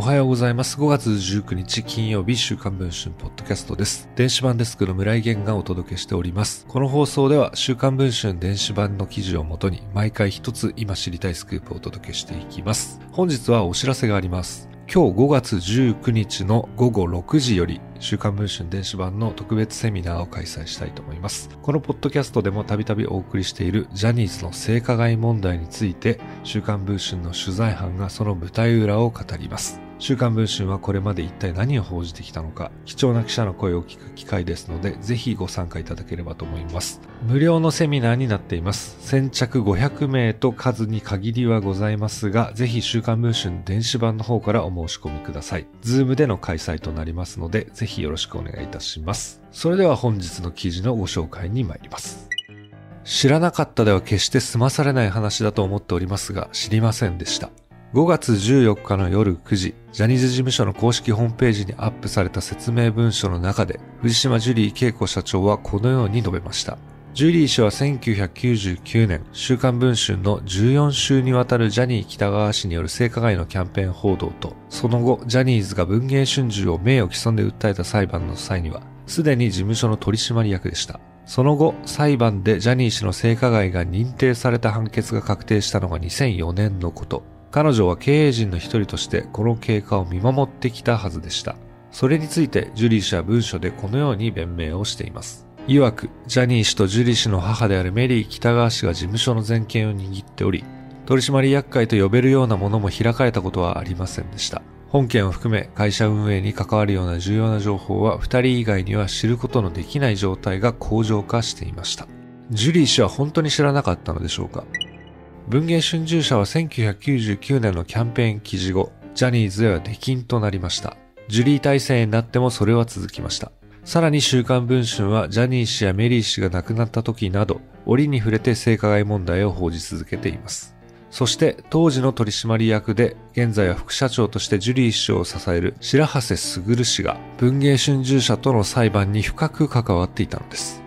おはようございます。5月19日金曜日週刊文春ポッドキャストです。電子版デスクの村井源がお届けしております。この放送では週刊文春電子版の記事をもとに毎回一つ今知りたいスクープをお届けしていきます。本日はお知らせがあります。今日5月19日の午後6時より週刊文春電子版の特別セミナーを開催したいと思います。このポッドキャストでもたびたびお送りしているジャニーズの性加害問題について週刊文春の取材班がその舞台裏を語ります。週刊文春はこれまで一体何を報じてきたのか、貴重な記者の声を聞く機会ですので、ぜひご参加いただければと思います。無料のセミナーになっています。先着500名と数に限りはございますが、ぜひ週刊文春電子版の方からお申し込みください。 Zoom での開催となりますので、ぜひよろしくお願いいたします。それでは本日の記事のご紹介に参ります。知らなかったでは決して済まされない話だと思っておりますが、知りませんでした。5月14日の夜9時、ジャニーズ事務所の公式ホームページにアップされた説明文書の中で、藤島ジュリー恵子社長はこのように述べました。ジュリー氏は1999年、週刊文春の14週にわたるジャニー北川氏による性加害のキャンペーン報道と、その後、ジャニーズが文芸春秋を名誉毀損で訴えた裁判の際には、すでに事務所の取締役でした。その後、裁判でジャニー氏の性加害が認定された判決が確定したのが2004年のこと。彼女は経営陣の一人としてこの経過を見守ってきたはずでした。それについてジュリー氏は文書でこのように弁明をしています。曰く、ジャニー氏とジュリー氏の母であるメリー北川氏が事務所の全権を握っており、取締役会と呼べるようなものも開かれたことはありませんでした。本件を含め会社運営に関わるような重要な情報は二人以外には知ることのできない状態が向上化していました。ジュリー氏は本当に知らなかったのでしょうか？文藝春秋社は1999年のキャンペーン記事後、ジャニーズでは出禁となりました。ジュリー体制になってもそれは続きました。さらに週刊文春はジャニー氏やメリー氏が亡くなった時など、折に触れて性加害問題を報じ続けています。そして当時の取締役で、現在は副社長としてジュリー氏を支える白羽卓氏が文芸春秋社との裁判に深く関わっていたのです。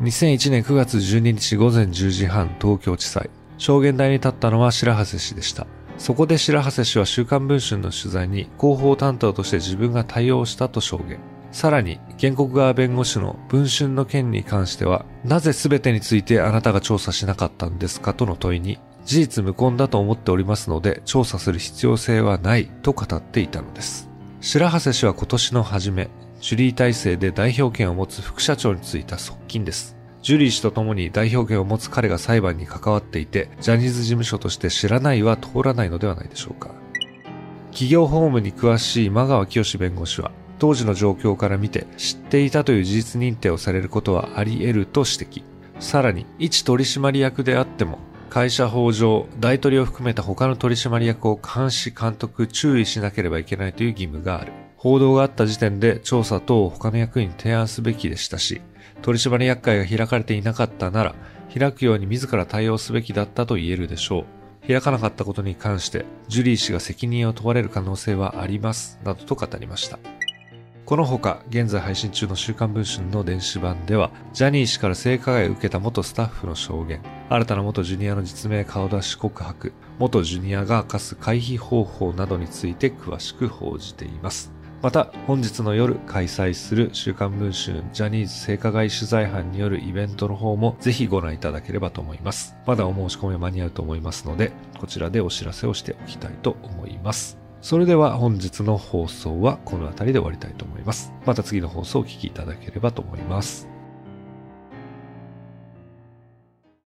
2001年9月12日午前10時半東京地裁。証言台に立ったのは白羽氏でした。そこで白羽氏は週刊文春の取材に広報担当として自分が対応したと証言。さらに、原告側弁護士の文春の件に関しては、なぜ全てについてあなたが調査しなかったんですかとの問いに、事実無根だと思っておりますので、調査する必要性はないと語っていたのです。白羽氏は今年の初め、ジュリー体制で代表権を持つ副社長に就いた側近です。ジュリー氏と共に代表権を持つ彼が裁判に関わっていて、ジャニーズ事務所として知らないは通らないのではないでしょうか。企業法務に詳しい間川清弁護士は、当時の状況から見て知っていたという事実認定をされることはあり得ると指摘。さらに、一取締役であっても、会社法上、大統領を含めた他の取締役を監視、監督、注意しなければいけないという義務がある。報道があった時点で調査等を他の役員に提案すべきでしたし、取締役会が開かれていなかったなら、開くように自ら対応すべきだったと言えるでしょう。開かなかったことに関して、ジュリー氏が責任を問われる可能性はあります、などと語りました。このほか、現在配信中の週刊文春の電子版では、ジャニー氏から性加害を受けた元スタッフの証言、新たな元ジュニアの実名顔出し告白、元ジュニアが明かす回避方法などについて詳しく報じています。また、本日の夜開催する週刊文春ジャニーズ性加害取材班によるイベントの方もぜひご覧いただければと思います。まだお申し込み間に合うと思いますので、こちらでお知らせをしておきたいと思います。それでは本日の放送はこの辺りで終わりたいと思います。また次の放送をお聴きいただければと思います。